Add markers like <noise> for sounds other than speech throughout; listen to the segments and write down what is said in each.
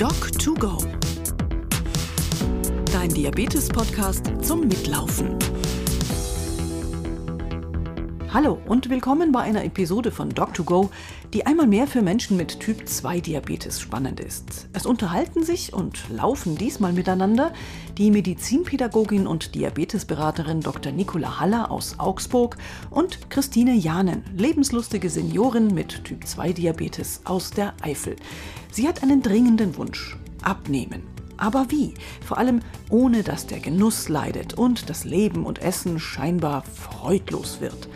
Doc2Go. Dein Diabetes-Podcast zum Mitlaufen. Hallo und willkommen bei einer Episode von Doc2Go, die einmal mehr für Menschen mit Typ 2 Diabetes spannend ist. Es unterhalten sich und laufen diesmal miteinander die Medizinpädagogin und Diabetesberaterin Dr. Nicola Haller aus Augsburg und Christine Janen, lebenslustige Seniorin mit Typ 2 Diabetes aus der Eifel. Sie hat einen dringenden Wunsch: abnehmen. Aber wie? Vor allem ohne dass der Genuss leidet und das Leben und Essen scheinbar freudlos wird.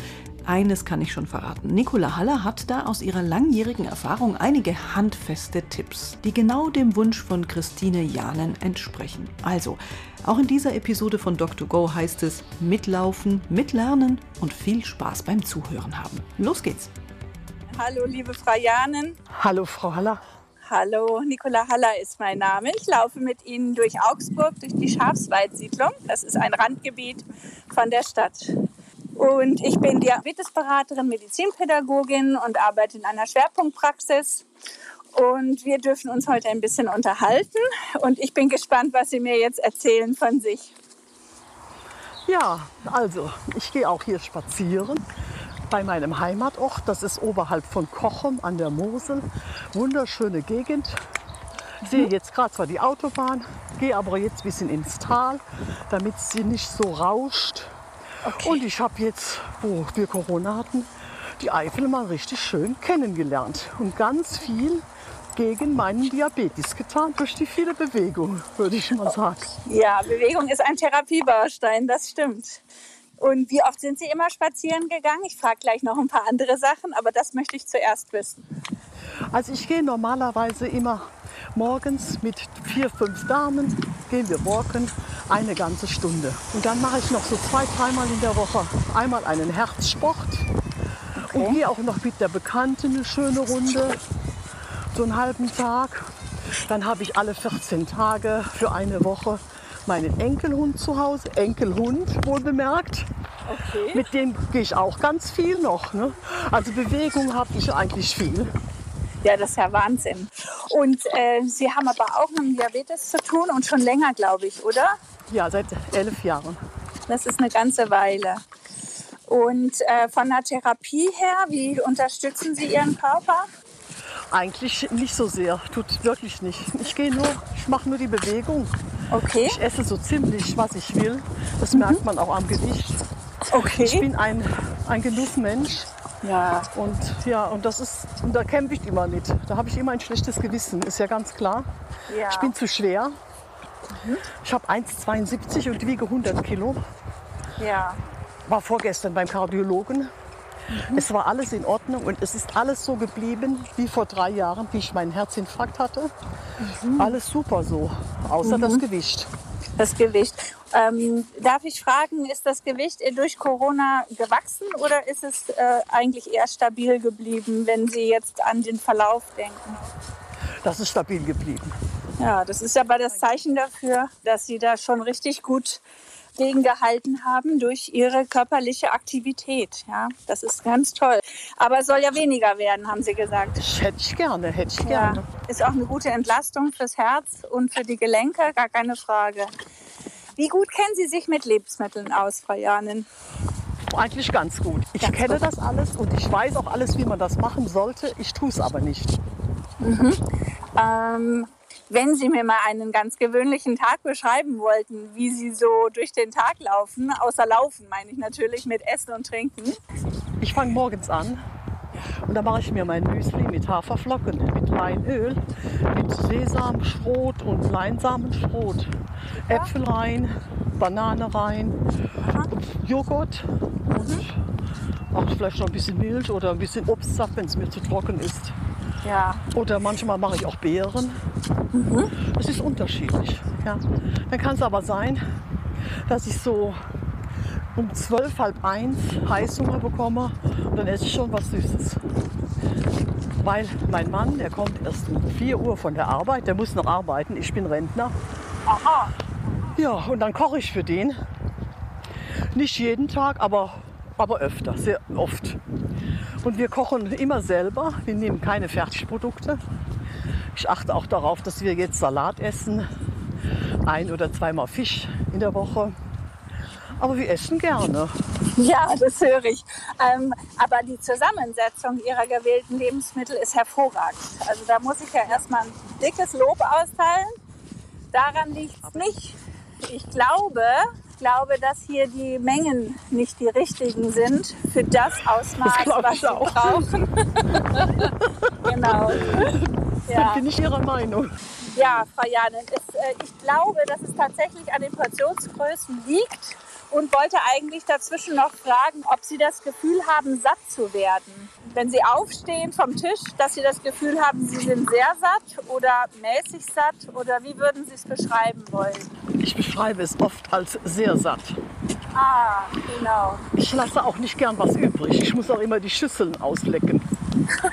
Eines kann ich schon verraten. Nicola Haller hat da aus ihrer langjährigen Erfahrung einige handfeste Tipps, die genau dem Wunsch von Christine Janen entsprechen. Also, auch in dieser Episode von Doc2Go heißt es mitlaufen, mitlernen und viel Spaß beim Zuhören haben. Los geht's! Hallo, liebe Frau Janen. Hallo, Frau Haller. Hallo, Nicola Haller ist mein Name. Ich laufe mit Ihnen durch Augsburg, durch die Schafswaldsiedlung. Das ist ein Randgebiet von der Stadt. Und ich bin Diabetesberaterin, Medizinpädagogin und arbeite in einer Schwerpunktpraxis. Und wir dürfen uns heute ein bisschen unterhalten. Und ich bin gespannt, was Sie mir jetzt erzählen von sich. Ja, also ich gehe auch hier spazieren bei meinem Heimatort. Das ist oberhalb von Kochem an der Mosel. Wunderschöne Gegend. Ich sehe jetzt gerade zwar die Autobahn, gehe aber jetzt ein bisschen ins Tal, damit sie nicht so rauscht. Okay. Und ich habe jetzt, wo wir Corona hatten, die Eifel mal richtig schön kennengelernt und ganz viel gegen meinen Diabetes getan durch die viele Bewegung, würde ich mal sagen. Ja, Bewegung ist ein Therapiebaustein, das stimmt. Und wie oft sind Sie immer spazieren gegangen? Ich frage gleich noch ein paar andere Sachen, aber das möchte ich zuerst wissen. Also ich gehe normalerweise immer morgens mit vier, fünf Damen, gehen wir walken, eine ganze Stunde. Und dann mache ich noch so zwei, dreimal in der Woche einmal einen Herzsport und gehe auch noch mit der Bekannten eine schöne Runde, so einen halben Tag. Dann habe ich alle 14 Tage für eine Woche meinen Enkelhund zu Hause, Enkelhund wohl bemerkt. Okay. Mit dem gehe ich auch ganz viel noch. Ne? Also Bewegung habe ich eigentlich viel. Ja, das ist ja Wahnsinn. Und äh, Sie haben aber auch mit dem Diabetes zu tun und schon länger, glaube ich, oder? Ja, seit elf Jahren. Das ist eine ganze Weile. Und äh, von der Therapie her, wie unterstützen Sie Ihren Körper? Eigentlich nicht so sehr, tut wirklich nicht. Ich gehe nur, ich mache nur die Bewegung. Okay. Ich esse so ziemlich, was ich will. Das merkt man auch am Gewicht. Okay. Ich bin ein, ein Genussmensch ja. und ja, und das ist, und da kämpfe ich immer mit. Da habe ich immer ein schlechtes Gewissen, ist ja ganz klar. Ja. Ich bin zu schwer. Ich habe 1,72 und wiege 100 Kilo. ja. War vorgestern beim Kardiologen. Es war alles in Ordnung und es ist alles so geblieben wie vor drei Jahren, wie ich meinen Herzinfarkt hatte. Alles super so, außer das Gewicht. Das Gewicht. Ähm, darf ich fragen, ist das Gewicht durch Corona gewachsen oder ist es äh, eigentlich eher stabil geblieben, wenn Sie jetzt an den Verlauf denken? Das ist stabil geblieben. Ja, das ist aber das Zeichen dafür, dass Sie da schon richtig gut gegengehalten haben durch Ihre körperliche Aktivität. Ja, das ist ganz toll. Aber es soll ja weniger werden, haben Sie gesagt. Ich hätte ich gerne, hätte ich Ja, gerne. ist auch eine gute Entlastung fürs Herz und für die Gelenke, gar keine Frage. Wie gut kennen Sie sich mit Lebensmitteln aus, Frau Janin? Eigentlich ganz gut. Ich Ganz kenne gut. das alles und ich weiß auch alles, wie man das machen sollte. Ich tue es aber nicht. Ähm, wenn Sie mir mal einen ganz gewöhnlichen Tag beschreiben wollten, wie Sie so durch den Tag laufen, außer Laufen meine ich natürlich mit Essen und Trinken. Ich fange morgens an und dann mache ich mir mein Müsli mit Haferflocken, mit Leinöl, mit Sesamschrot und Leinsamenschrot. Äpfel rein, Banane rein, und Joghurt und auch vielleicht noch ein bisschen Milch oder ein bisschen Obstsaft, wenn es mir zu trocken ist. Ja, Oder manchmal mache ich auch Beeren. Es ist unterschiedlich. Ja. Dann kann es aber sein, dass ich so um zwölf, halb eins Heißhunger bekomme und dann esse ich schon was Süßes. Weil mein Mann, der kommt erst um 4 Uhr von der Arbeit, der muss noch arbeiten, ich bin Rentner. aha. Ja, und dann koche ich für den. Nicht jeden Tag, aber, aber öfter, sehr oft. Und wir kochen immer selber. Wir nehmen keine Fertigprodukte. Ich achte auch darauf, dass wir jetzt Salat essen. Ein oder zweimal Fisch in der Woche. Aber wir essen gerne. Ja, das höre ich. Ähm, aber die Zusammensetzung ihrer gewählten Lebensmittel ist hervorragend. Also da muss ich ja erstmal ein dickes Lob austeilen. Daran liegt es nicht. Ich glaube, glaube, dass hier die Mengen nicht die richtigen sind für das Ausmaß, Das was ich sie auch. brauchen. <laughs> genau. Dann Ja. bin ich Ihrer Meinung. Ja, Frau Janen, es, äh, ich glaube, dass es tatsächlich an den Portionsgrößen liegt und wollte eigentlich dazwischen noch fragen, ob Sie das Gefühl haben, satt zu werden. Wenn Sie aufstehen vom Tisch, dass Sie das Gefühl haben, Sie sind sehr satt oder mäßig satt oder wie würden Sie es beschreiben wollen? Ich beschreibe es oft als sehr satt. Ah, genau. Ich lasse auch nicht gern was übrig. Ich muss auch immer die Schüsseln auslecken.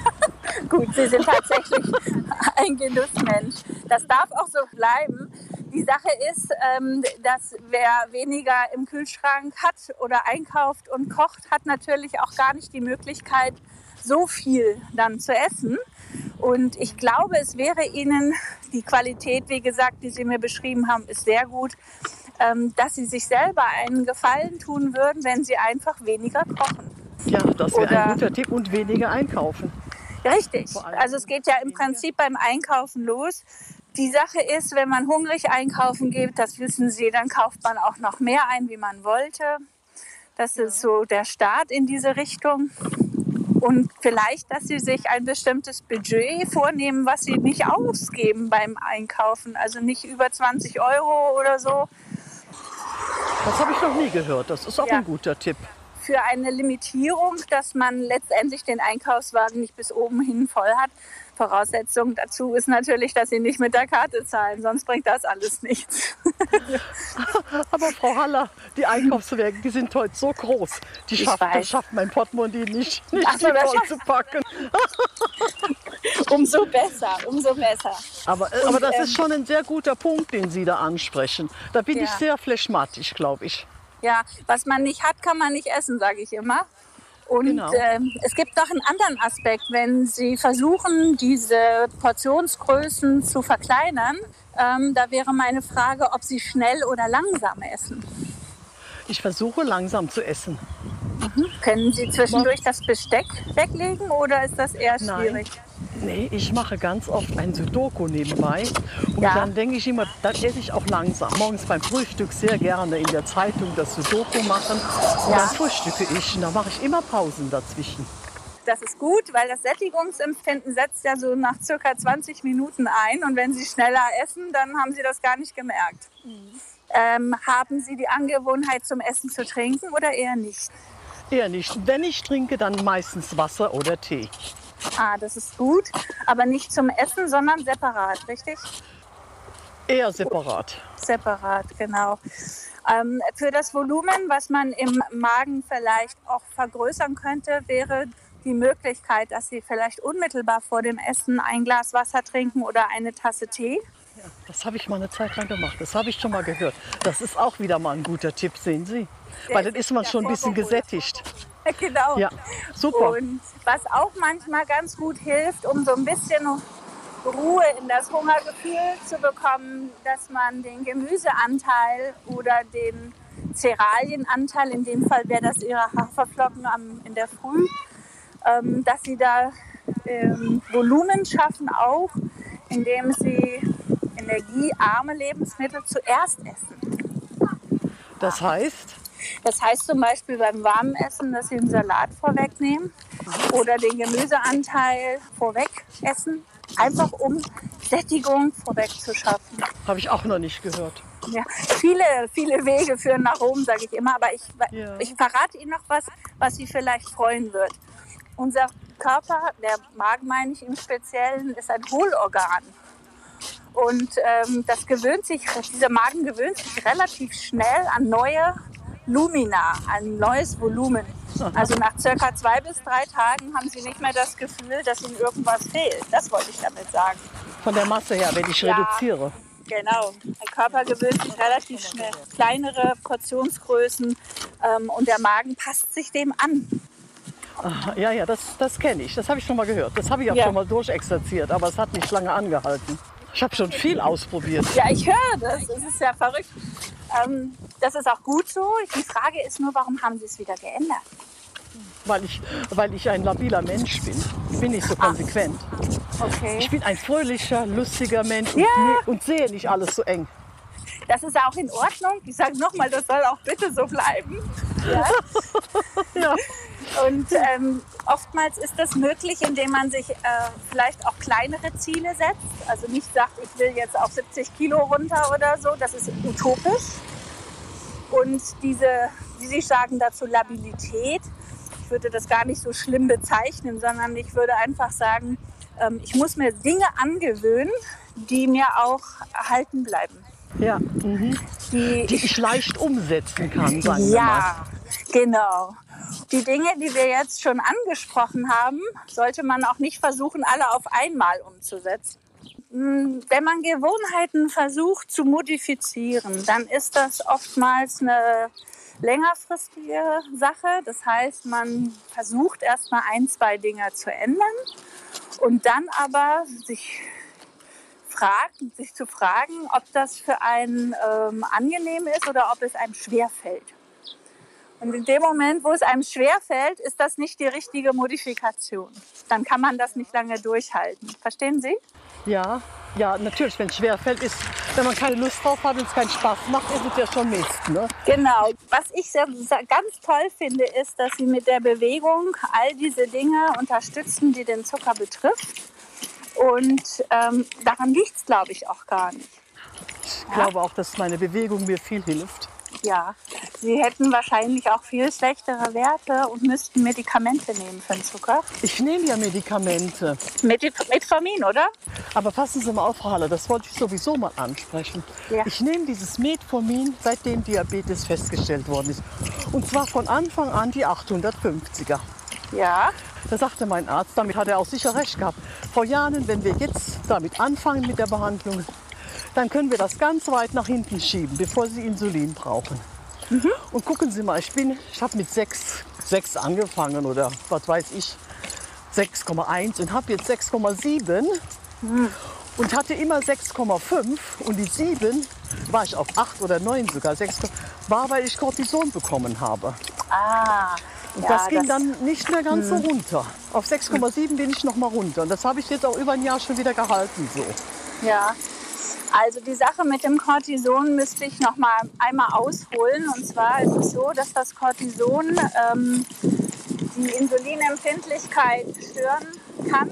<laughs> Gut, Sie sind tatsächlich <laughs> ein Genussmensch. Das darf auch so bleiben. Die Sache ist, ähm, dass wer weniger im Kühlschrank hat oder einkauft und kocht, hat natürlich auch gar nicht die Möglichkeit, so viel dann zu essen. Und ich glaube, es wäre Ihnen die Qualität, wie gesagt, die Sie mir beschrieben haben, ist sehr gut, ähm, dass Sie sich selber einen Gefallen tun würden, wenn Sie einfach weniger kochen. Ja, das wäre ein guter Tipp und weniger einkaufen. Richtig. Also es geht ja im Prinzip beim Einkaufen los. Die Sache ist, wenn man hungrig einkaufen geht, das wissen Sie, dann kauft man auch noch mehr ein, wie man wollte. Das ist so der Start in diese Richtung. Und vielleicht, dass Sie sich ein bestimmtes Budget vornehmen, was Sie nicht ausgeben beim Einkaufen. Also nicht über 20 Euro oder so. Das habe ich noch nie gehört. Das ist auch Ja. ein guter Tipp. für eine Limitierung, dass man letztendlich den Einkaufswagen nicht bis oben hin voll hat. Voraussetzung dazu ist natürlich, dass Sie nicht mit der Karte zahlen, sonst bringt das alles nichts. <laughs> Aber Frau Haller, die Einkaufswagen, die sind heute so groß. Die Ich schafft, das weiß. schafft mein Portemonnaie nicht, nicht so, das voll zu packen. <laughs> Umso besser, umso besser. Aber, äh, aber das ähm, ist schon ein sehr guter Punkt, den Sie da ansprechen. Da bin Ja. ich sehr phlegmatisch, glaube ich. Ja, was man nicht hat, kann man nicht essen, sage ich immer. Und Genau. ähm, es gibt noch einen anderen Aspekt, wenn Sie versuchen, diese Portionsgrößen zu verkleinern. Ähm, da wäre meine Frage, ob Sie schnell oder langsam essen. Ich versuche langsam zu essen. Können Sie zwischendurch das Besteck weglegen oder ist das eher Nein. Nee, ich mache ganz oft ein Sudoku nebenbei. Und Ja. dann denke ich immer, dann esse ich auch langsam. Morgens beim Frühstück sehr gerne in der Zeitung das Sudoku machen. Und Ja. dann frühstücke ich. Und da mache ich immer Pausen dazwischen. Das ist gut, weil das Sättigungsempfinden setzt ja so nach circa 20 Minuten ein. Und wenn Sie schneller essen, dann haben Sie das gar nicht gemerkt. Ähm, haben Sie die Angewohnheit, zum Essen zu trinken oder eher nicht? Eher nicht. Wenn ich trinke, dann meistens Wasser oder Tee. Ah, das ist gut, aber nicht zum Essen, sondern separat, richtig? Eher separat. Separat, genau. Ähm, für das Volumen, was man im Magen vielleicht auch vergrößern könnte, wäre die Möglichkeit, dass Sie vielleicht unmittelbar vor dem Essen ein Glas Wasser trinken oder eine Tasse Tee. Das habe ich mal eine Zeit lang gemacht. Das habe ich schon mal gehört. Das ist auch wieder mal ein guter Tipp, sehen Sie. Weil dann ist man schon ein bisschen gesättigt. <laughs> Genau. Ja, super. Und was auch manchmal ganz gut hilft, um so ein bisschen Ruhe in das Hungergefühl zu bekommen, dass man den Gemüseanteil oder den Cerealienanteil, in dem Fall wäre das ihre Haferflocken am, in der Früh, ähm, dass sie da ähm, Volumen schaffen auch, indem sie energiearme Lebensmittel zuerst essen. Das heißt, Das heißt zum Beispiel beim warmen Essen, dass Sie einen Salat vorwegnehmen oder den Gemüseanteil vorweg essen, einfach um Sättigung vorweg zu schaffen. habe ich auch noch nicht gehört. Ja, viele, viele Wege führen nach Rom, sage ich immer, aber ich, Ja. ich verrate Ihnen noch was, was Sie vielleicht freuen wird. Unser Körper, der Magen meine ich im Speziellen, ist ein Hohlorgan. Und ähm, das gewöhnt sich, dieser Magen gewöhnt sich relativ schnell an neue Lumina, ein neues Volumen. Also nach circa zwei bis drei Tagen haben Sie nicht mehr das Gefühl, dass Ihnen irgendwas fehlt. Das wollte ich damit sagen. Von der Masse her, wenn ich Ja. reduziere. Genau. Der Körper gewöhnt sich relativ schnell. Kleinere Portionsgrößen ähm, und der Magen passt sich dem an. Ja, ja, das, das kenne ich. Das habe ich schon mal gehört. Das habe ich auch Ja. schon mal durchexerziert, aber es hat nicht lange angehalten. Ich habe schon viel ausprobiert. Ja, ich höre das. Das ist ja verrückt. Ähm, das ist auch gut so. Die Frage ist nur, warum haben Sie es wieder geändert? weil ich, weil ich ein labiler Mensch bin. Ich bin nicht so konsequent. Okay. Ich bin ein fröhlicher, lustiger Mensch und, Ja. ne- und sehe nicht alles so eng. Das ist auch in Ordnung. Ich sage nochmal, das soll auch bitte so bleiben. Ja? <laughs> Ja. Und ähm, oftmals ist das möglich, indem man sich äh, vielleicht auch kleinere Ziele setzt. Also nicht sagt, ich will jetzt auf 70 Kilo runter oder so. Das ist utopisch. Und diese, wie Sie sagen dazu, Labilität, ich würde das gar nicht so schlimm bezeichnen, sondern ich würde einfach sagen, ähm, ich muss mir Dinge angewöhnen, die mir auch erhalten bleiben. Ja. Mhm. Die, Die ich leicht umsetzen kann, sagen wir mal. ja, genau. Die Dinge, die wir jetzt schon angesprochen haben, sollte man auch nicht versuchen, alle auf einmal umzusetzen. Hm, Wenn man Gewohnheiten versucht zu modifizieren, dann ist das oftmals eine längerfristige Sache. Das heißt, man versucht erstmal ein, zwei Dinge zu ändern und dann aber sich fragt, sich zu fragen, ob das für einen ähm, angenehm ist oder ob es einem schwerfällt. Und in dem Moment, wo es einem schwerfällt, ist das nicht die richtige Modifikation. Dann kann man das nicht lange durchhalten. Verstehen Sie? Ja, ja, natürlich, wenn es schwer fällt, ist, wenn man keine Lust drauf hat und es keinen Spaß macht, ist es ja schon Mist. Ne? Genau. Was ich ganz toll finde, ist, dass Sie mit der Bewegung all diese Dinge unterstützen, die den Zucker betrifft. Und ähm, daran liegt es, glaube ich, auch gar nicht. Ich glaube auch, dass meine Bewegung mir viel hilft. Ja, Sie hätten wahrscheinlich auch viel schlechtere Werte und müssten Medikamente nehmen für den Zucker. Ich nehme ja Medikamente. Met- Metformin, oder? Aber passen Sie mal auf, Frau Haller, das wollte ich sowieso mal ansprechen. Ja. Ich nehme dieses Metformin, seitdem Diabetes festgestellt worden ist. Und zwar von Anfang an die 850er. Ja. Da sagte mein Arzt, damit hat er auch sicher recht gehabt. Frau Janen, wenn wir jetzt damit anfangen mit der Behandlung, dann können wir das ganz weit nach hinten schieben, bevor Sie Insulin brauchen. Und gucken Sie mal, ich, bin- ich habe mit 6, 6 angefangen oder was weiß ich, 6,1 und habe jetzt 6,7 und hatte immer 6,5 und die 7 war ich auf 8 oder 9 sogar, 6, war, weil ich Cortison bekommen habe. Ah. Und ja, das ging das- dann nicht mehr ganz so runter. Auf 6,7 bin ich noch mal runter. Und das habe ich jetzt auch über ein Jahr schon wieder gehalten. So. Ja. Also die Sache mit dem Cortison müsste ich noch mal einmal ausholen. Und zwar ist es so, dass das Cortison ähm, die Insulinempfindlichkeit stören kann.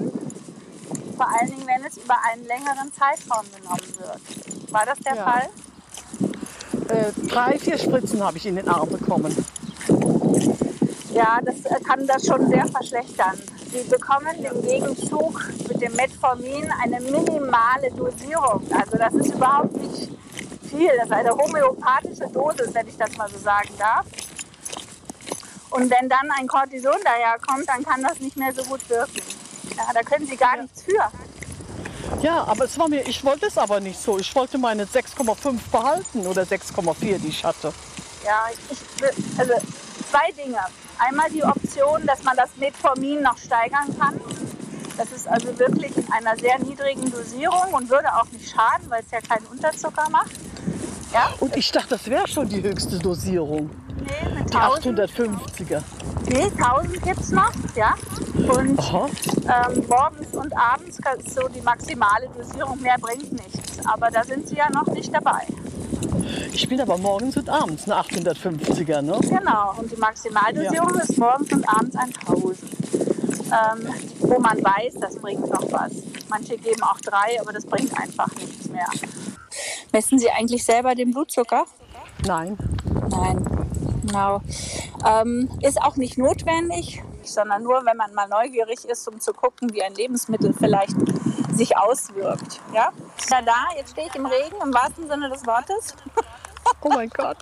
Vor allen Dingen, wenn es über einen längeren Zeitraum genommen wird. War das der Ja. Fall? Äh, drei, vier Spritzen habe ich in den Arm bekommen. Ja, das äh, kann das schon sehr verschlechtern. Sie bekommen im Gegenzug mit dem Metformin eine minimale Dosierung. Also das ist überhaupt nicht viel. Das ist eine homöopathische Dosis, wenn ich das mal so sagen darf. Und wenn dann ein Cortison daherkommt, dann kann das nicht mehr so gut wirken. Ja, da können Sie gar nichts für. Ja, aber es war mir, ich wollte es aber nicht so. Ich wollte meine 6,5 behalten oder 6,4, die ich hatte. Ja, ich, will- also zwei Dinge. Einmal die Option, dass man das Metformin noch steigern kann. Das ist also wirklich in einer sehr niedrigen Dosierung und würde auch nicht schaden, weil es ja keinen Unterzucker macht. Ja? Und ich dachte, das wäre schon die höchste Dosierung. Nee, mit Die 1000, 850er. nee, 1000 gibt es noch. Ja? Und ähm, morgens und abends so die maximale Dosierung. Mehr bringt nichts. Aber da sind Sie ja noch nicht dabei. Ich bin aber morgens und abends eine 850er, ne? Genau, und die Maximaldosierung ist morgens und abends 1000. Ähm, wo man weiß, das bringt noch was. Manche geben auch drei, aber das bringt einfach nichts mehr. Messen Sie eigentlich selber den Blutzucker? Nein. Nein, genau. Ähm, ist auch nicht notwendig, sondern nur, wenn man mal neugierig ist, um zu gucken, wie ein Lebensmittel vielleicht sich auswirkt. Ja? Na da, jetzt stehe ich im Regen, im wahrsten Sinne des Wortes. Oh mein Gott.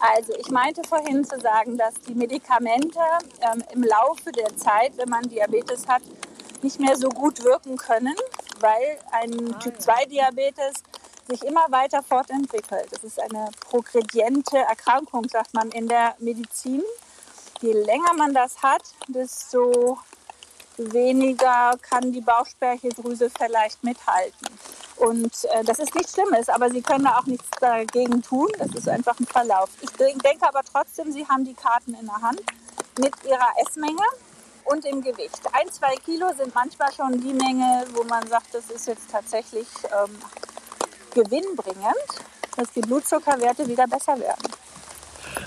Also ich meinte vorhin zu sagen, dass die Medikamente ähm, im Laufe der Zeit, wenn man Diabetes hat, nicht mehr so gut wirken können, weil ein Typ-2-Diabetes sich immer weiter fortentwickelt. Das ist eine progrediente Erkrankung, sagt man in der Medizin. Je länger man das hat, desto weniger kann die Bauchspeicheldrüse vielleicht mithalten. Und äh, das ist nichts Schlimmes, aber Sie können da auch nichts dagegen tun. Das ist einfach ein Verlauf. Ich denke aber trotzdem, Sie haben die Karten in der Hand mit Ihrer Essmenge und dem Gewicht. Ein, zwei Kilo sind manchmal schon die Menge, wo man sagt, das ist jetzt tatsächlich ähm, gewinnbringend, dass die Blutzuckerwerte wieder besser werden.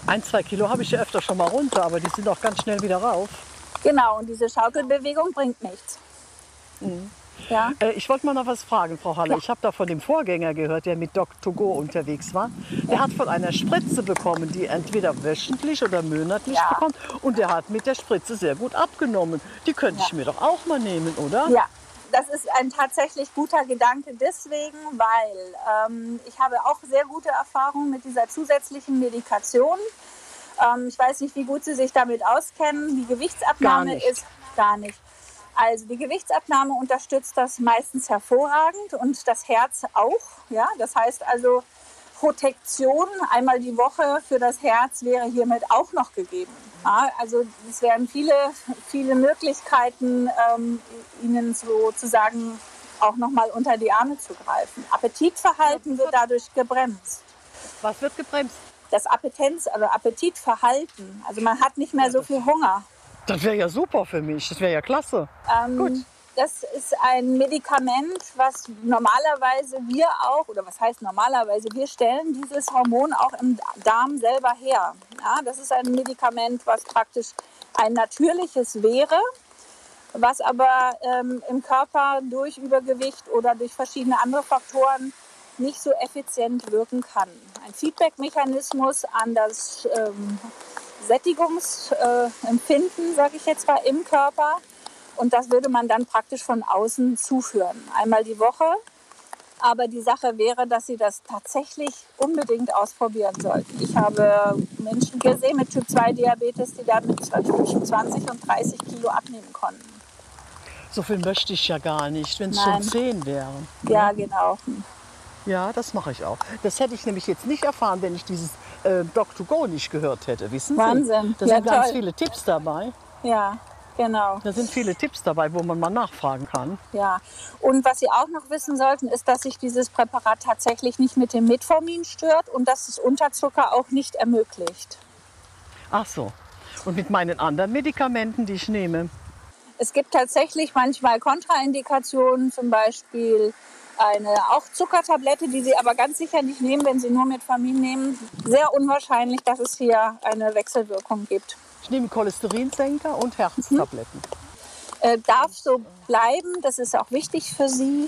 Ein, zwei Kilo habe ich ja öfter schon mal runter, aber die sind auch ganz schnell wieder rauf. Genau, und diese Schaukelbewegung bringt nichts. Mhm. Ja. Äh, ich wollte mal noch was fragen, Frau Halle. Ja. Ich habe da von dem Vorgänger gehört, der mit Dr. Go unterwegs war. Der hat von einer Spritze bekommen, die entweder wöchentlich oder monatlich ja. bekommt. Und der hat mit der Spritze sehr gut abgenommen. Die könnte ich mir doch auch mal nehmen, oder? Ja, das ist ein tatsächlich guter Gedanke deswegen, weil ähm, ich habe auch sehr gute Erfahrungen mit dieser zusätzlichen Medikation. Ähm, ich weiß nicht, wie gut Sie sich damit auskennen. Die Gewichtsabnahme ist gar nicht. Also die Gewichtsabnahme unterstützt das meistens hervorragend und das Herz auch. Ja, das heißt also Protektion einmal die Woche für das Herz wäre hiermit auch noch gegeben. Ja, also es wären viele, viele Möglichkeiten, ähm, Ihnen sozusagen auch noch mal unter die Arme zu greifen. Appetitverhalten wird dadurch gebremst. Was wird gebremst? Das Appetenz, also Appetitverhalten. Also man hat nicht mehr so viel Hunger. Das wäre ja super für mich, das wäre ja klasse. Ähm, Gut. Das ist ein Medikament, was normalerweise wir auch, oder was heißt normalerweise, wir stellen dieses Hormon auch im Darm selber her. Ja, das ist ein Medikament, was praktisch ein natürliches wäre, was aber ähm, im Körper durch Übergewicht oder durch verschiedene andere Faktoren nicht so effizient wirken kann. Ein Feedback-Mechanismus an das ähm, Sättigungsempfinden, äh, sage ich jetzt mal, im Körper. Und das würde man dann praktisch von außen zuführen. Einmal die Woche. Aber die Sache wäre, dass Sie das tatsächlich unbedingt ausprobieren sollten. Ich habe Menschen gesehen mit Typ-2-Diabetes, die damit zwischen 20 und 30 Kilo abnehmen konnten. So viel möchte ich ja gar nicht, wenn es schon 10 wären. Ja, genau. Ja, das mache ich auch. Das hätte ich nämlich jetzt nicht erfahren, wenn ich dieses äh, Doc2Go nicht gehört hätte. Wissen Sie? Wahnsinn. Da ja, sind toll. ganz viele Tipps dabei. Ja, genau. Da sind viele Tipps dabei, wo man mal nachfragen kann. Ja, und was Sie auch noch wissen sollten, ist, dass sich dieses Präparat tatsächlich nicht mit dem Metformin stört und dass es Unterzucker auch nicht ermöglicht. Ach so. Und mit meinen anderen Medikamenten, die ich nehme? Es gibt tatsächlich manchmal Kontraindikationen, zum Beispiel eine auch Zuckertablette, die Sie aber ganz sicher nicht nehmen, wenn Sie nur Metformin nehmen. Sehr unwahrscheinlich, dass es hier eine Wechselwirkung gibt. Nehme Cholesterinsenker und Herztabletten. Mhm. Äh, darf so bleiben, das ist auch wichtig für Sie.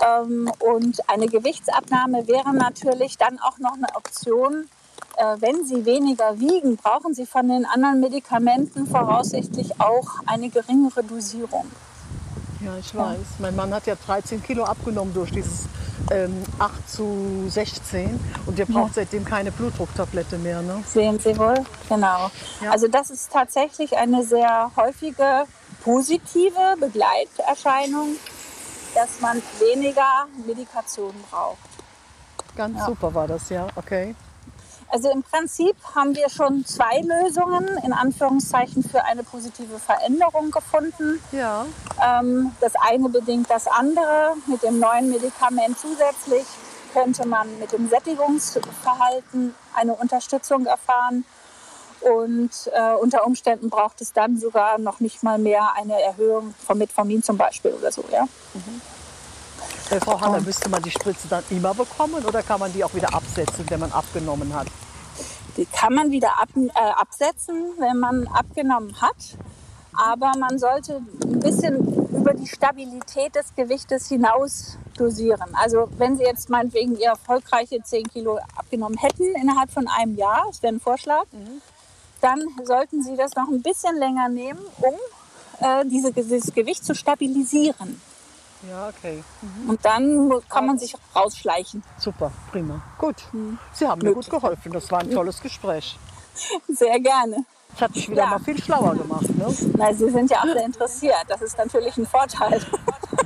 Ähm, und eine Gewichtsabnahme wäre natürlich dann auch noch eine Option. Äh, wenn Sie weniger wiegen, brauchen Sie von den anderen Medikamenten voraussichtlich auch eine geringere Dosierung. Ja, ich weiß. Mein Mann hat ja 13 Kilo abgenommen durch dieses ähm, 8 zu 16 und der braucht ja. seitdem keine Blutdrucktablette mehr. Ne? Sehen Sie wohl, genau. Ja. Also das ist tatsächlich eine sehr häufige positive Begleiterscheinung, dass man weniger Medikation braucht. Ganz ja. super war das, ja, okay. Also im Prinzip haben wir schon zwei Lösungen in Anführungszeichen für eine positive Veränderung gefunden. Ja. Ähm, das eine bedingt das andere. Mit dem neuen Medikament zusätzlich könnte man mit dem Sättigungsverhalten eine Unterstützung erfahren. Und äh, unter Umständen braucht es dann sogar noch nicht mal mehr eine Erhöhung von Metformin zum Beispiel oder so. Ja? Mhm. Äh, Frau Hanna, müsste man die Spritze dann immer bekommen oder kann man die auch wieder absetzen, wenn man abgenommen hat? Die kann man wieder ab, äh, absetzen, wenn man abgenommen hat. Aber man sollte ein bisschen über die Stabilität des Gewichtes hinaus dosieren. Also wenn Sie jetzt meinetwegen Ihr erfolgreiche 10 Kilo abgenommen hätten innerhalb von einem Jahr, das wäre ein Vorschlag, mhm. dann sollten Sie das noch ein bisschen länger nehmen, um äh, diese, dieses Gewicht zu stabilisieren. Ja, okay. Mhm. Und dann kann man sich rausschleichen. Super, prima. Gut. Mhm. Sie haben mir gut geholfen. Das war ein tolles Gespräch. Sehr gerne. Das hat dich wieder ja. mal viel schlauer gemacht. Ne? Na, Sie sind ja auch sehr interessiert. Das ist natürlich ein Vorteil. <laughs>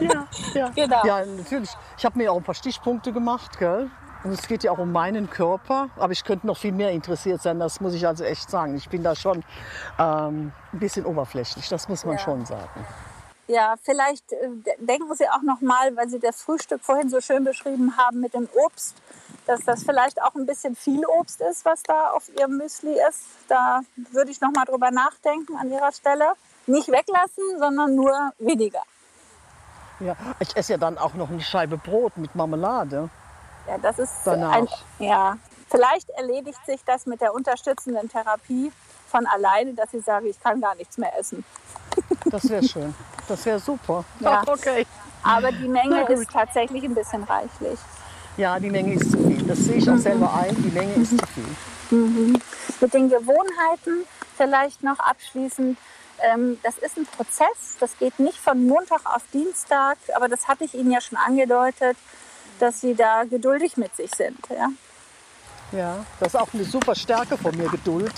Ja, ja. Genau. ja natürlich. Ich habe mir auch ein paar Stichpunkte gemacht. Gell? Und es geht ja auch um meinen Körper, aber ich könnte noch viel mehr interessiert sein, das muss ich also echt sagen. Ich bin da schon ähm, ein bisschen oberflächlich, das muss man Ja. schon sagen. Ja, vielleicht äh, de- denken Sie auch noch mal, weil Sie das Frühstück vorhin so schön beschrieben haben mit dem Obst, dass das vielleicht auch ein bisschen viel Obst ist, was da auf Ihrem Müsli ist. Da würde ich noch mal drüber nachdenken an Ihrer Stelle. Nicht weglassen, sondern nur weniger. Ja, ich esse ja dann auch noch eine Scheibe Brot mit Marmelade. Ja, das ist Danach. ein, ja. Vielleicht erledigt sich das mit der unterstützenden Therapie von alleine, dass Sie sagen, ich kann gar nichts mehr essen. Das wäre schön. Das wäre super. Ja. okay. Aber die Menge ist tatsächlich ein bisschen reichlich. Ja, die Menge ist zu viel. Das sehe ich auch selber ein. Die Menge ist zu viel. Mit den Gewohnheiten vielleicht noch abschließend. Ähm, das ist ein Prozess, das geht nicht von Montag auf Dienstag, aber das hatte ich Ihnen ja schon angedeutet, dass Sie da geduldig mit sich sind. Ja? Ja, das ist auch eine super Stärke von mir, Geduld.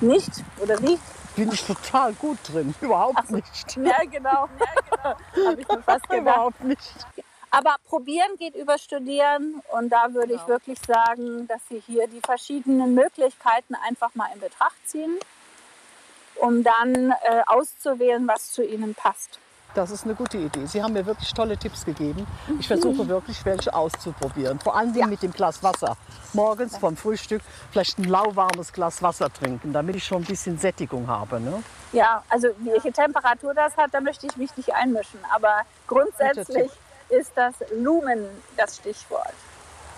Nicht? Oder wie? Bin ich total gut drin. <laughs> Überhaupt nicht. Ja, genau. Ja, genau. Habe ich mir fast <laughs> gedacht. Überhaupt nicht. Aber probieren geht über studieren und da würde ich wirklich sagen, dass Sie hier die verschiedenen Möglichkeiten einfach mal in Betracht ziehen, um dann äh, auszuwählen, was zu Ihnen passt. Das ist eine gute Idee. Sie haben mir wirklich tolle Tipps gegeben. Ich versuche wirklich, welche auszuprobieren. Vor allem mit dem Glas Wasser. Morgens vom Frühstück vielleicht ein lauwarmes Glas Wasser trinken, damit ich schon ein bisschen Sättigung habe. Ne? Ja, also welche Temperatur das hat, da möchte ich mich nicht einmischen. Aber grundsätzlich ist das Lumen das Stichwort.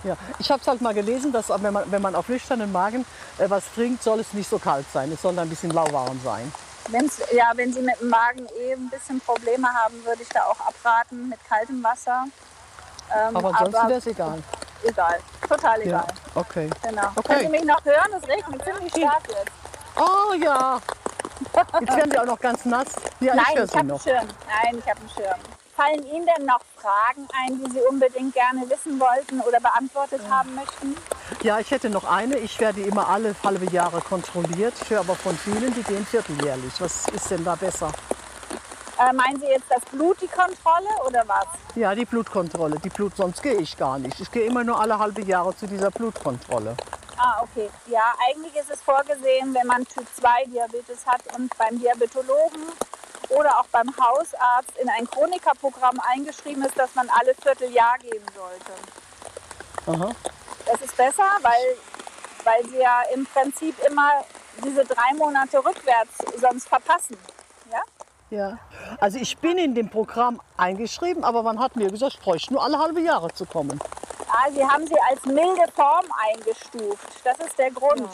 Ja. Ich habe es halt mal gelesen, dass wenn man, wenn man auf nüchternen Magen äh, was trinkt, soll es nicht so kalt sein. Es soll ein bisschen lauwarm sein. Wenn's, ja, wenn Sie mit dem Magen eh ein bisschen Probleme haben, würde ich da auch abraten mit kaltem Wasser. Ähm, Aber ansonsten wäre es egal. egal. Total egal. Ja. Okay. Genau. Okay. Können Sie mich noch hören? Es regnet ziemlich stark jetzt. Oh ja. Jetzt werden Sie auch noch ganz nass. Ja, Nein, ich ich habe einen. Schirm. Nein, ich habe einen Schirm. Fallen Ihnen denn noch Fragen ein, die Sie unbedingt gerne wissen wollten oder beantwortet haben möchten? Ja, ich hätte noch eine. Ich werde immer alle halbe Jahre kontrolliert. Ich höre aber von vielen, die gehen vierteljährlich. Was ist denn da besser? Äh, meinen Sie jetzt das Blut, die Kontrolle oder was? Ja, die Blutkontrolle. Die Blut, sonst gehe ich gar nicht. Ich gehe immer nur alle halbe Jahre zu dieser Blutkontrolle. Ah, okay. Ja, eigentlich ist es vorgesehen, wenn man Typ 2 Diabetes hat und beim Diabetologen oder auch beim Hausarzt in ein Chronikerprogramm eingeschrieben ist, dass man alle Vierteljahr gehen sollte. Aha. Das ist besser, weil, weil sie ja im Prinzip immer diese drei Monate rückwärts sonst verpassen. Ja? Ja. Also ich bin in dem Programm eingeschrieben, aber man hat mir gesagt, ich bräuchte nur alle halbe Jahre zu kommen. Ah, sie haben sie als milde Form eingestuft. Das ist der Grund.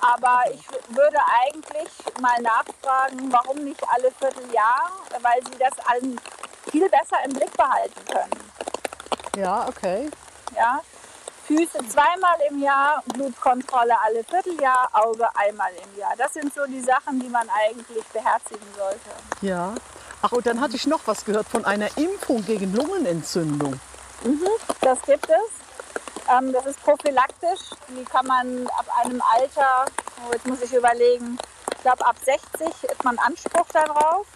Aber ich würde eigentlich mal nachfragen, warum nicht alle Vierteljahr, weil sie das allen viel besser im Blick behalten können. Ja, okay. Ja? Füße zweimal im Jahr, Blutkontrolle alle Vierteljahr, Auge einmal im Jahr. Das sind so die Sachen, die man eigentlich beherzigen sollte. Ja. Ach, und dann hatte ich noch was gehört von einer Impfung gegen Lungenentzündung. Das gibt es. Ähm, das ist prophylaktisch. Die kann man ab einem Alter, oh, jetzt muss ich überlegen, ich glaube ab 60 hat man Anspruch darauf.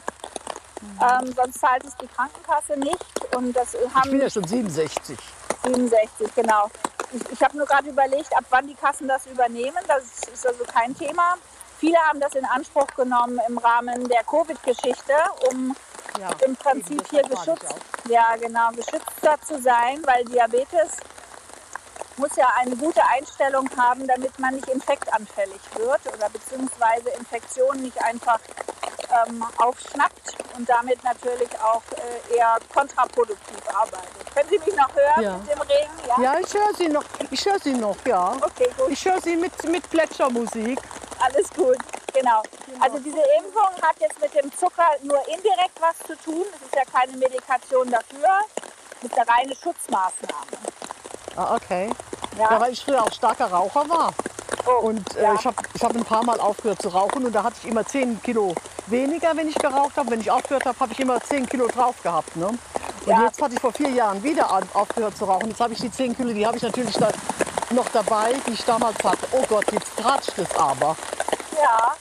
Ähm, sonst zahlt es die Krankenkasse nicht. Und das Ich bin haben ja schon 67. 67, genau. Ich, habe nur gerade überlegt, ab wann die Kassen das übernehmen. Das ist also kein Thema. Viele haben das in Anspruch genommen im Rahmen der Covid-Geschichte, um Ja, im Prinzip hier geschützt, ja genau, geschützter zu sein, weil Diabetes muss ja eine gute Einstellung haben, damit man nicht infektanfällig wird oder beziehungsweise Infektionen nicht einfach ähm, aufschnappt und damit natürlich auch äh, eher kontraproduktiv arbeitet. Können Sie mich noch hören Ja. mit dem Regen? Ja? Ja, ich höre Sie noch. Ich höre Sie noch, ja. Okay, gut. Ich höre Sie mit, mit Plätschermusik. Alles gut, genau. Also diese Impfung hat jetzt mit dem Zucker nur indirekt was zu tun. Es ist ja keine Medikation dafür. Es ist eine reine Schutzmaßnahme. Ah, okay. Ja. Ja, weil ich früher auch starker Raucher war. Oh, Und äh, ja. ich habe ich hab ein paar Mal aufgehört zu rauchen und da hatte ich immer 10 Kilo weniger, wenn ich geraucht habe. Wenn ich aufgehört habe, habe ich immer 10 Kilo drauf gehabt. Ne? Und Ja. jetzt hatte ich vor vier Jahren wieder aufgehört zu rauchen. Jetzt habe ich die 10 Kilo, die habe ich natürlich da noch dabei, die ich damals hatte. Oh Gott, jetzt tratscht es aber. Ja.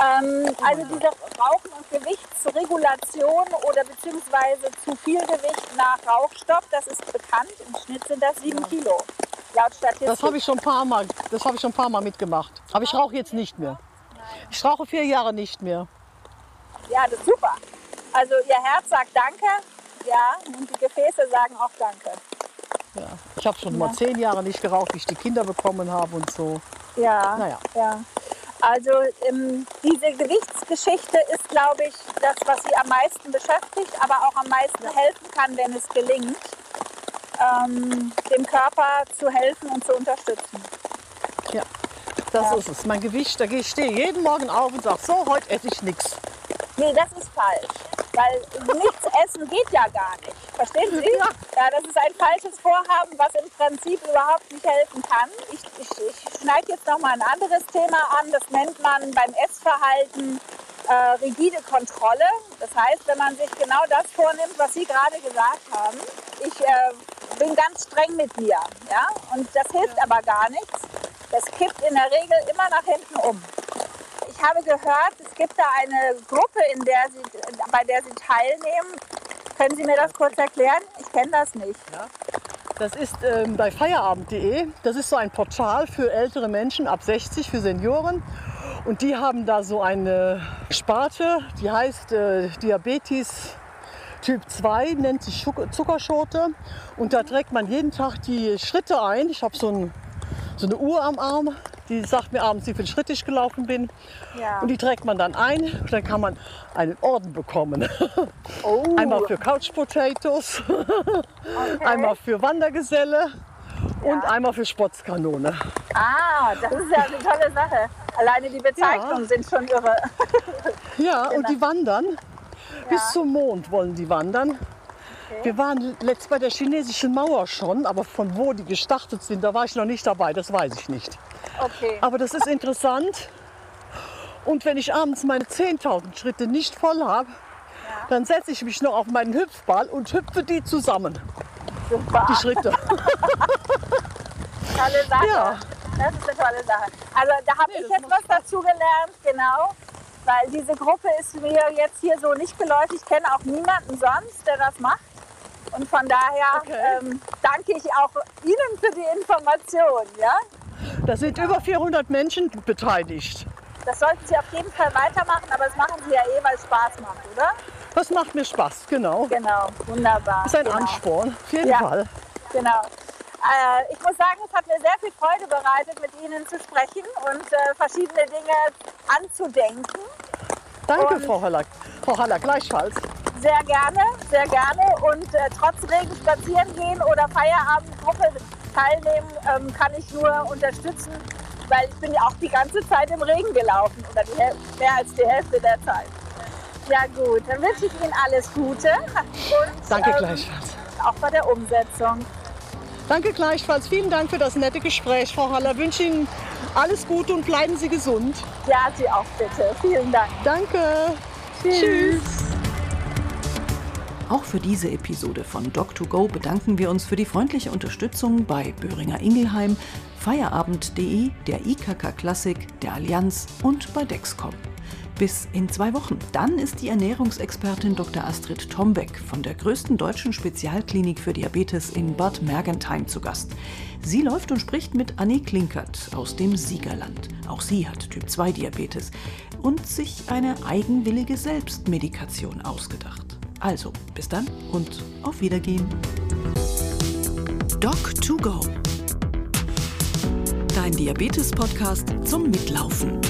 Ähm, also diese Rauchen- und Gewichtsregulation oder beziehungsweise zu viel Gewicht nach Rauchstopp, das ist bekannt. Im Schnitt sind das sieben Kilo. Laut Statistik. Das habe ich schon ein paar Mal, das habe ich schon ein paar Mal mitgemacht. Aber ich rauche jetzt nicht mehr. Ich rauche vier Jahre nicht mehr. Ja, das ist super. Also Ihr Herz sagt Danke, ja, und die Gefäße sagen auch Danke. Ja. Ich habe schon mal zehn Jahre nicht geraucht, wie ich die Kinder bekommen habe und so. Ja, Naja. ja. Also ähm, diese Gewichtsgeschichte ist, glaube ich, das, was Sie am meisten beschäftigt, aber auch am meisten helfen kann, wenn es gelingt, ähm, dem Körper zu helfen und zu unterstützen. Ja, das Ja. ist es. Mein Gewicht, da gehe ich stehe jeden Morgen auf und sage, so, heute esse ich nichts. Nee, das ist falsch. Weil nichts essen geht ja gar nicht. Verstehen Sie? Ja. Ja, das ist ein falsches Vorhaben, was im Prinzip überhaupt nicht helfen kann. Ich, ich, ich schneide jetzt noch mal ein anderes Thema an. Das nennt man beim Essverhalten äh, rigide Kontrolle. Das heißt, wenn man sich genau das vornimmt, was Sie gerade gesagt haben, ich äh, bin ganz streng mit mir. Ja? Und das hilft aber gar nichts. Das kippt in der Regel immer nach hinten um. Ich habe gehört, es gibt da eine Gruppe, in der Sie, bei der Sie teilnehmen. Können Sie mir das kurz erklären? Ich kenne das nicht. Das ist ähm, bei feierabend.de. Das ist so ein Portal für ältere Menschen ab 60, für Senioren. Und die haben da so eine Sparte, die heißt äh, Diabetes Typ 2, nennt sich Zuckerschote. Und da trägt man jeden Tag die Schritte ein. Ich habe so, ein, so eine Uhr am Arm, die sagt mir abends, wie viele Schritte ich gelaufen bin. Ja. Und die trägt man dann ein und dann kann man einen Orden bekommen. Oh, <laughs> Einmal für Couch Potatoes, okay. einmal für Wandergeselle und einmal für Spotzkanone. Ah, das ist ja eine tolle Sache. Alleine die Bezeichnungen sind schon irre. Ja, <laughs> und die wandern. Ja. Bis zum Mond wollen die wandern. Wir waren letzt bei der chinesischen Mauer schon, aber von wo die gestartet sind, da war ich noch nicht dabei, das weiß ich nicht. Okay. Aber das ist interessant. Und wenn ich abends meine 10.000 Schritte nicht voll habe, dann setze ich mich noch auf meinen Hüpfball und hüpfe die zusammen, Super. die Schritte. <laughs> Tolle Sache. Ja. Das ist eine tolle Sache. Also da habe Nee, ich jetzt was dazu gelernt, genau. Weil diese Gruppe ist mir jetzt hier so nicht geläufig. Ich kenne auch niemanden sonst, der das macht. Und von daher Okay. ähm, danke ich auch Ihnen für die Information. Ja? Da sind über 400 Menschen beteiligt. Das sollten Sie auf jeden Fall weitermachen, aber das machen Sie ja eh, weil es Spaß macht, oder? Das macht mir Spaß, genau. Genau, wunderbar. Das ist ein genau. Ansporn, auf jeden Ja. Fall. Genau. Äh, ich muss sagen, es hat mir sehr viel Freude bereitet, mit Ihnen zu sprechen und äh, verschiedene Dinge anzudenken. Danke, Und- Frau Haller. Frau Haller, gleichfalls. Sehr gerne, sehr gerne. Und äh, trotz Regen spazieren gehen oder Feierabendgruppe teilnehmen, ähm, kann ich nur unterstützen, weil ich bin ja auch die ganze Zeit im Regen gelaufen oder mehr als die Hälfte der Zeit. Ja gut, dann wünsche ich Ihnen alles Gute und Danke ähm, gleichfalls. auch bei der Umsetzung. Danke gleichfalls. Vielen Dank für das nette Gespräch, Frau Haller. Wünsche Ihnen alles Gute und bleiben Sie gesund. Ja, Sie auch bitte. Vielen Dank. Danke. Tschüss. Auch für diese Episode von Doc2Go bedanken wir uns für die freundliche Unterstützung bei Böhringer Ingelheim, Feierabend.de, der IKK Klassik, der Allianz und bei Dexcom. Bis in zwei Wochen. Dann ist die Ernährungsexpertin Dr. Astrid Tombeck von der größten deutschen Spezialklinik für Diabetes in Bad Mergentheim zu Gast. Sie läuft und spricht mit Annie Klinkert aus dem Siegerland. Auch sie hat Typ-2-Diabetes und sich eine eigenwillige Selbstmedikation ausgedacht. Also, bis dann und auf Wiedergehen. Doc2Go. Dein Diabetes-Podcast zum Mitlaufen.